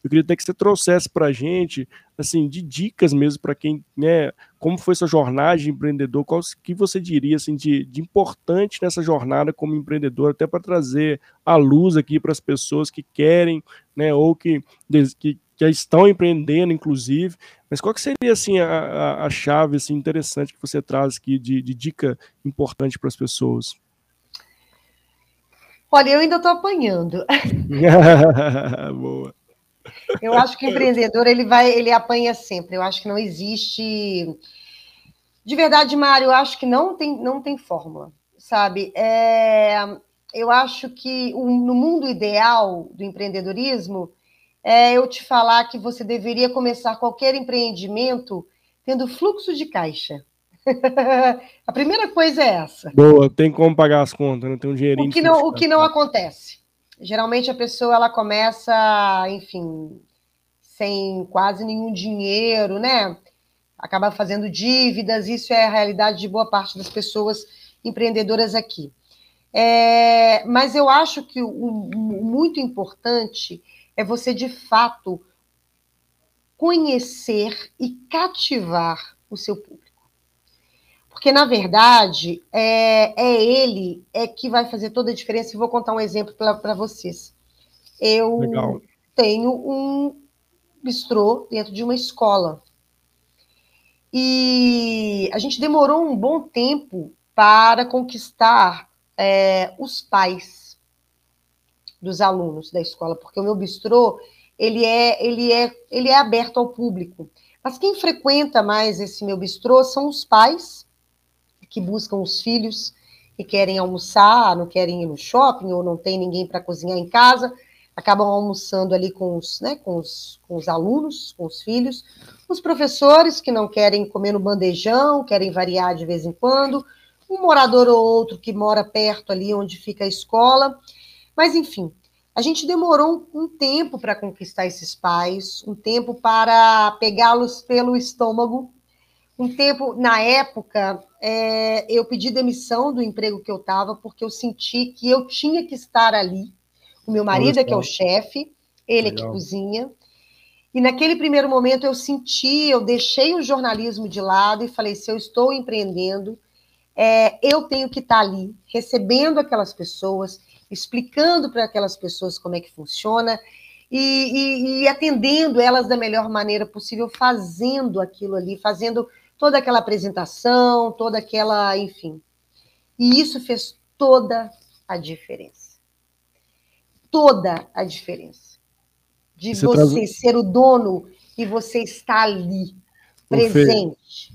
Eu queria até que você trouxesse para a gente, assim, de dicas mesmo para quem, né, como foi sua jornada de empreendedor, qual que você diria, assim, de, de importante nessa jornada como empreendedor, até para trazer a luz aqui para as pessoas que querem, né, ou que, que, que estão empreendendo, inclusive. Mas qual que seria assim a, a, a chave assim, interessante que você traz aqui de, de dica importante para as pessoas? Olha, eu ainda estou apanhando. Boa. Eu acho que o empreendedor ele vai, ele apanha sempre. Eu acho que não existe. De verdade, Mário, eu acho que não tem, não tem fórmula, sabe? É, eu acho que no mundo ideal do empreendedorismo, é eu te falar que você deveria começar qualquer empreendimento tendo fluxo de caixa. a primeira coisa é essa. Boa, tem como pagar as contas, não né? tem um dinheirinho. O que não, o que não acontece. Geralmente a pessoa ela começa, enfim, sem quase nenhum dinheiro, né? Acaba fazendo dívidas, isso é a realidade de boa parte das pessoas empreendedoras aqui. É, mas eu acho que o, o muito importante é você de fato conhecer e cativar o seu público. Porque, na verdade, é, é ele é que vai fazer toda a diferença. E vou contar um exemplo para vocês. Eu Legal. tenho um bistrô dentro de uma escola. E a gente demorou um bom tempo para conquistar é, os pais dos alunos da escola, porque o meu bistrô ele é, ele é, ele é aberto ao público. Mas quem frequenta mais esse meu bistrô são os pais que buscam os filhos e querem almoçar, não querem ir no shopping ou não tem ninguém para cozinhar em casa, acabam almoçando ali com os, né, com os, com os alunos, com os filhos, os professores que não querem comer no bandejão, querem variar de vez em quando, um morador ou outro que mora perto ali onde fica a escola, mas, enfim, a gente demorou um, tempo para conquistar esses pais, um tempo para pegá-los pelo estômago, um tempo, na época, é, eu pedi demissão do emprego que eu estava, porque eu senti que eu tinha que estar ali. O meu marido é que é o chefe, ele Legal. é que cozinha. E naquele primeiro momento eu senti, eu deixei o jornalismo de lado e falei: se eu estou empreendendo, é, eu tenho que estar ali, recebendo aquelas pessoas, explicando para aquelas pessoas como é que funciona e, e, e, atendendo elas da melhor maneira possível, fazendo aquilo ali, fazendo toda aquela apresentação, toda aquela, enfim. E isso fez toda a diferença. Toda a diferença. De você, traz... ser o dono e você estar ali, presente.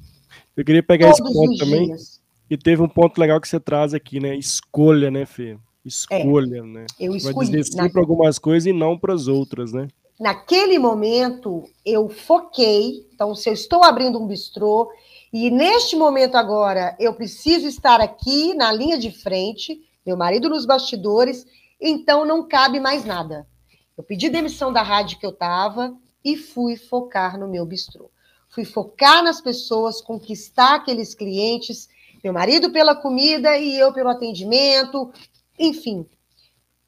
Eu queria pegar esse ponto também. Dias. E teve um ponto legal que você traz aqui, né? Escolha, né, Fê? Escolha, é, né? Eu escolhi. Vai dizer sim para algumas coisas e não para as outras, né? Naquele momento, eu foquei. Então, se eu estou abrindo um bistrô e neste momento agora eu preciso estar aqui na linha de frente, meu marido nos bastidores, então não cabe mais nada. Eu pedi demissão da rádio que eu estava e fui focar no meu bistrô. Fui focar nas pessoas, conquistar aqueles clientes, meu marido pela comida e eu pelo atendimento, enfim,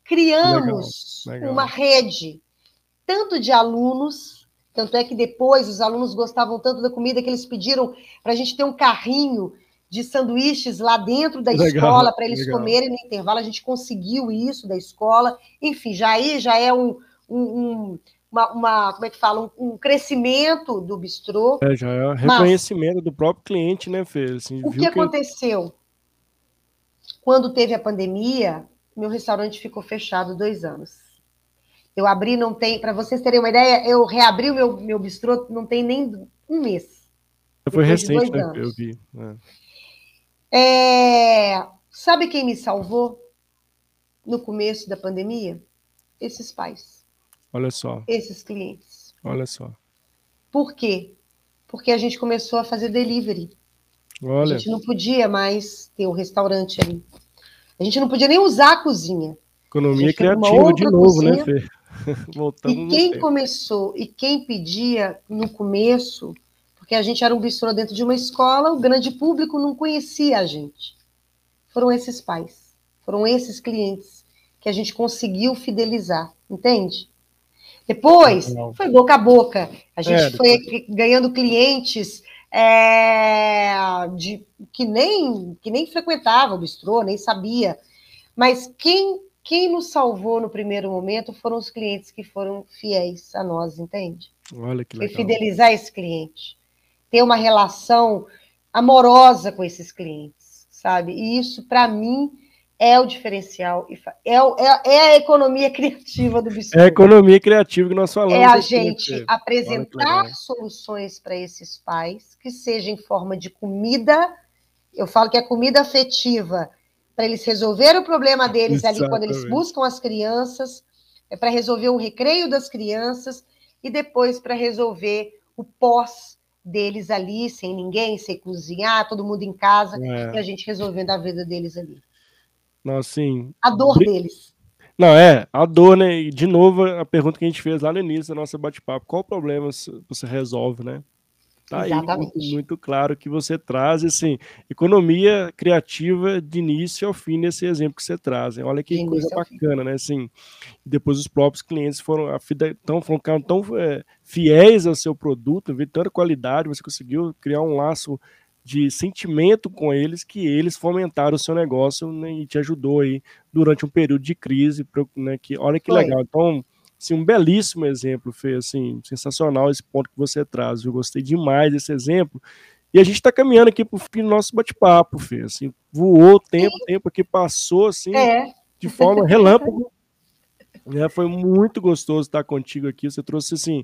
criamos legal, legal. uma rede, tanto de alunos, tanto é que depois os alunos gostavam tanto da comida que eles pediram para a gente ter um carrinho de sanduíches lá dentro da legal, escola para eles comerem no intervalo. A gente conseguiu isso da escola. Enfim, já aí já é um, um, um uma, uma, como é que fala, um, um, crescimento do bistrô. É, já é reconhecimento Mas, do próprio cliente, né, Fê? Assim, o que, que aconteceu? Quando teve a pandemia, meu restaurante ficou fechado dois anos. Eu abri, não tem, para vocês terem uma ideia, eu reabri o meu, meu bistrô, não tem nem um mês. Foi recente, né? Eu vi. É. É, Sabe quem me salvou no começo da pandemia? Esses pais. Olha só. Esses clientes. Olha só. Por quê? Porque a gente começou a fazer delivery. Olha. A gente não podia mais ter o um restaurante ali. A gente não podia nem usar a cozinha. Economia criativa de novo, né, cozinha. né, Fê? Voltamos e quem começou e quem pedia no começo, porque a gente era um bistrô dentro de uma escola, o grande público não conhecia a gente. Foram esses pais, foram esses clientes que a gente conseguiu fidelizar, entende? Depois foi boca a boca. A gente é, foi ganhando clientes é, de, que, nem, que nem frequentava o bistrô, nem sabia. Mas quem quem nos salvou no primeiro momento foram os clientes que foram fiéis a nós, entende? Olha que legal. Foi fidelizar esse cliente, ter uma relação amorosa com esses clientes, sabe? E isso, para mim, é o diferencial, é, é, é, a economia criativa do Biscoito. É a economia criativa que nós falamos. É a gente apresentar soluções para esses pais, que seja em forma de comida, eu falo que é comida afetiva, para eles resolver o problema deles Exatamente. ali quando eles buscam as crianças, é para resolver o recreio das crianças e depois para resolver o pós deles ali, sem ninguém, sem cozinhar, todo mundo em casa, é. e a gente resolvendo a vida deles ali. Não, assim, a dor deles. Não, é, a dor, né? E de novo, a pergunta que a gente fez lá no início da nossa bate-papo: qual o problema você resolve, né? Tá Exatamente. aí muito, claro que você traz, assim, economia criativa de início ao fim nesse exemplo que você traz. Olha que de coisa bacana, né? Assim, depois os próprios clientes foram tão, foram tão é, fiéis ao seu produto, viu tanta qualidade, você conseguiu criar um laço de sentimento com eles que eles fomentaram o seu negócio né, e te ajudou aí durante um período de crise, né, que olha que Foi. legal. Então, Assim, um belíssimo exemplo, Fê, assim, sensacional esse ponto que você traz. Eu gostei demais desse exemplo. E a gente está caminhando aqui para o fim do nosso bate-papo, Fê. Assim, voou o tempo, o tempo aqui passou assim, é. de forma relâmpago. é, foi muito gostoso estar contigo aqui. Você trouxe assim,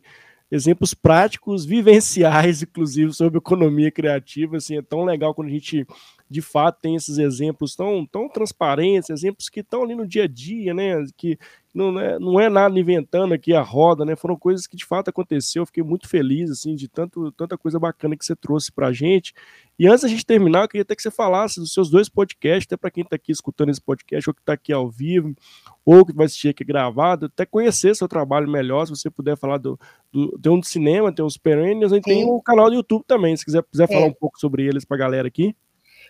exemplos práticos, vivenciais, inclusive, sobre economia criativa. Assim, é tão legal quando a gente de fato tem esses exemplos tão, tão transparentes, exemplos que estão ali no dia a dia, né? Que não é, não é nada inventando aqui a roda, né? Foram coisas que de fato aconteceu. Eu fiquei muito feliz assim de tanto, tanta coisa bacana que você trouxe para a gente. E antes da gente terminar, eu queria até que você falasse dos seus dois podcasts, até para quem está aqui escutando esse podcast, ou que está aqui ao vivo, ou que vai assistir aqui gravado, até conhecer seu trabalho melhor, se você puder falar do, do tem um de cinema, tem os Perennials, e tem o canal do YouTube também, se quiser, quiser é. falar um pouco sobre eles para a galera aqui.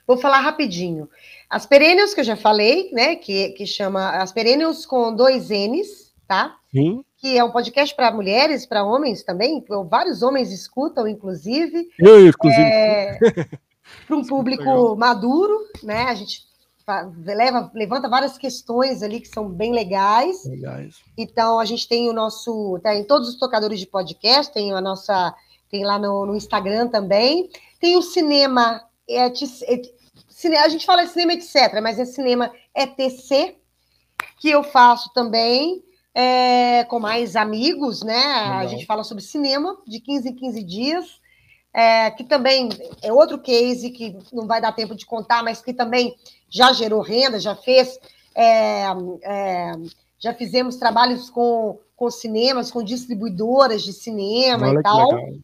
Vou falar rapidinho. As perennials que eu já falei, né? Que, que chama as perennials com dois N's, tá? Sim. Que é um podcast para mulheres, para homens também. Vários homens escutam, inclusive. Eu, inclusive. É, para um público maduro, né? A gente leva, levanta várias questões ali que são bem legais. Legais. Então a gente tem o nosso, tá em todos os tocadores de podcast, tem a nossa, tem lá no, no Instagram também. Tem o cinema é, é a gente fala de cinema, etc., mas é cinema ETC, que eu faço também é, com mais amigos, né? Legal. A gente fala sobre cinema de 15 em 15 dias, é, que também é outro case que não vai dar tempo de contar, mas que também já gerou renda, já fez. É, é já fizemos trabalhos com, com cinemas, com distribuidoras de cinema Olha e tal. Legal.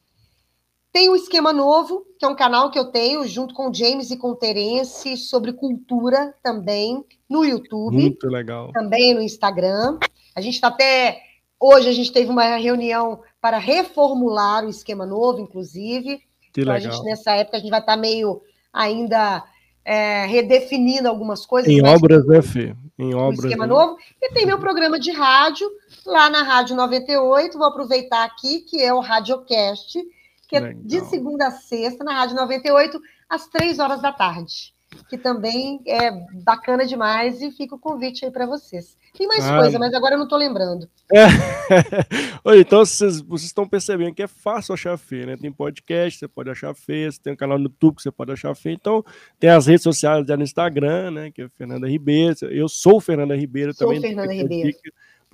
Tem o Esquema Novo, que é um canal que eu tenho junto com o James e com o Terence sobre cultura também no YouTube. Muito legal. Também no Instagram. A gente está até. Hoje a gente teve uma reunião para reformular o Esquema Novo, inclusive. Que então, legal. A gente, nessa época, a gente vai estar tá meio ainda é, redefinindo algumas coisas. Em obras, né, Fê? Em obras. Esquema né? Novo. E tem meu programa de rádio lá na Rádio 98. Vou aproveitar aqui, que é o Radiocast que é de segunda a sexta, na Rádio 98, às três horas da tarde. Que também é bacana demais e fica o convite aí para vocês. Tem mais ah, coisa, mas agora eu não estou lembrando. É. então, vocês, vocês estão percebendo que é fácil achar a Fê, né? Tem podcast, você pode achar a Fê, você tem um canal no YouTube que você pode achar a Fê. Então, tem as redes sociais já no Instagram, né? Que é Fernanda Ribeiro. Eu sou Fernanda Ribeiro sou também. Fernanda Ribeiro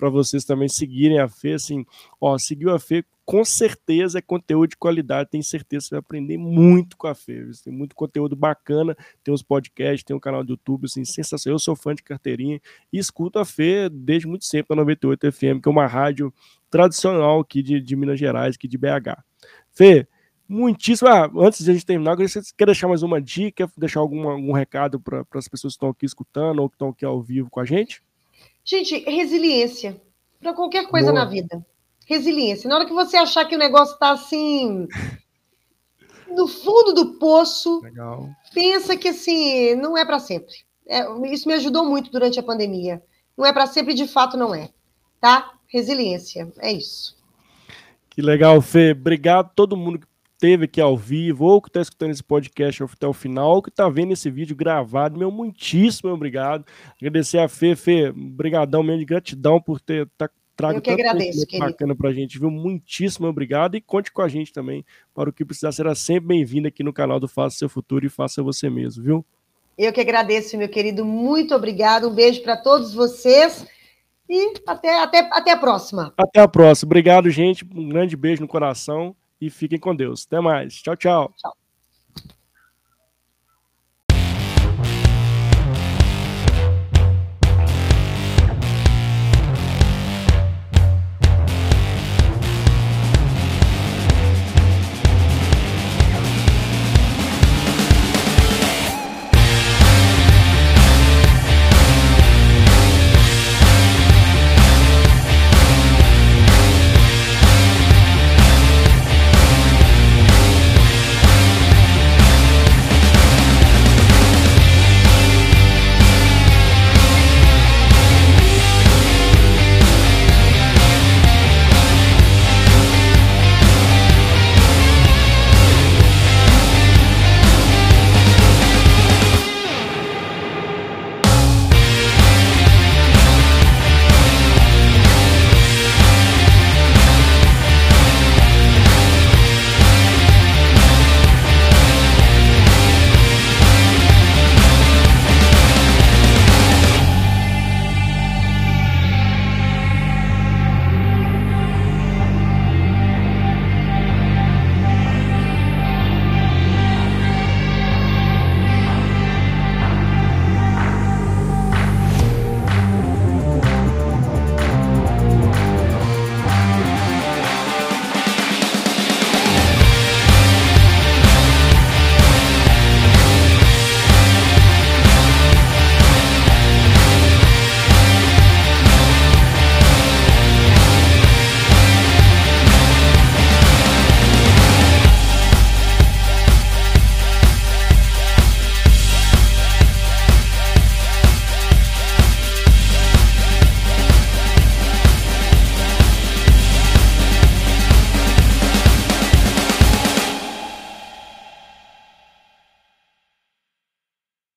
para vocês também seguirem a Fê, assim, ó, seguiu a Fê, com certeza é conteúdo de qualidade, tenho certeza que você vai aprender muito com a Fê, tem muito conteúdo bacana, tem os podcasts, tem um canal do YouTube, assim, sensacional, eu sou fã de carteirinha e escuto a Fê desde muito tempo, na 98 FM, que é uma rádio tradicional aqui de, de Minas Gerais, aqui de BH. Fê, muitíssimo. Ah, antes de a gente terminar, você quer deixar mais uma dica, deixar algum, algum recado para as pessoas que estão aqui escutando ou que estão aqui ao vivo com a gente? Gente, resiliência para qualquer coisa Boa. na vida. Resiliência. Na hora que você achar que o negócio está assim no fundo do poço, Legal. pensa que assim não é para sempre. É, isso me ajudou muito durante a pandemia. Não é para sempre, de fato não é. Tá? Resiliência. É isso. Que legal, Fê. Obrigado a todo mundo que esteve aqui ao vivo, ou que está escutando esse podcast até o final, ou que está vendo esse vídeo gravado. Meu muitíssimo obrigado. Agradecer a Fê, Fê, brigadão mesmo de gratidão por ter tá, trago Eu que agradeço, bacana para a gente, viu? Muitíssimo obrigado e conte com a gente também para o que precisar. Será sempre bem-vindo aqui no canal do Faça Seu Futuro e Faça Você Mesmo, viu? Eu que agradeço, meu querido. Muito obrigado. Um beijo para todos vocês. E até, até, até a próxima. Até a próxima. Obrigado, gente. Um grande beijo no coração e fiquem com Deus. Até mais. Tchau, tchau. Tchau.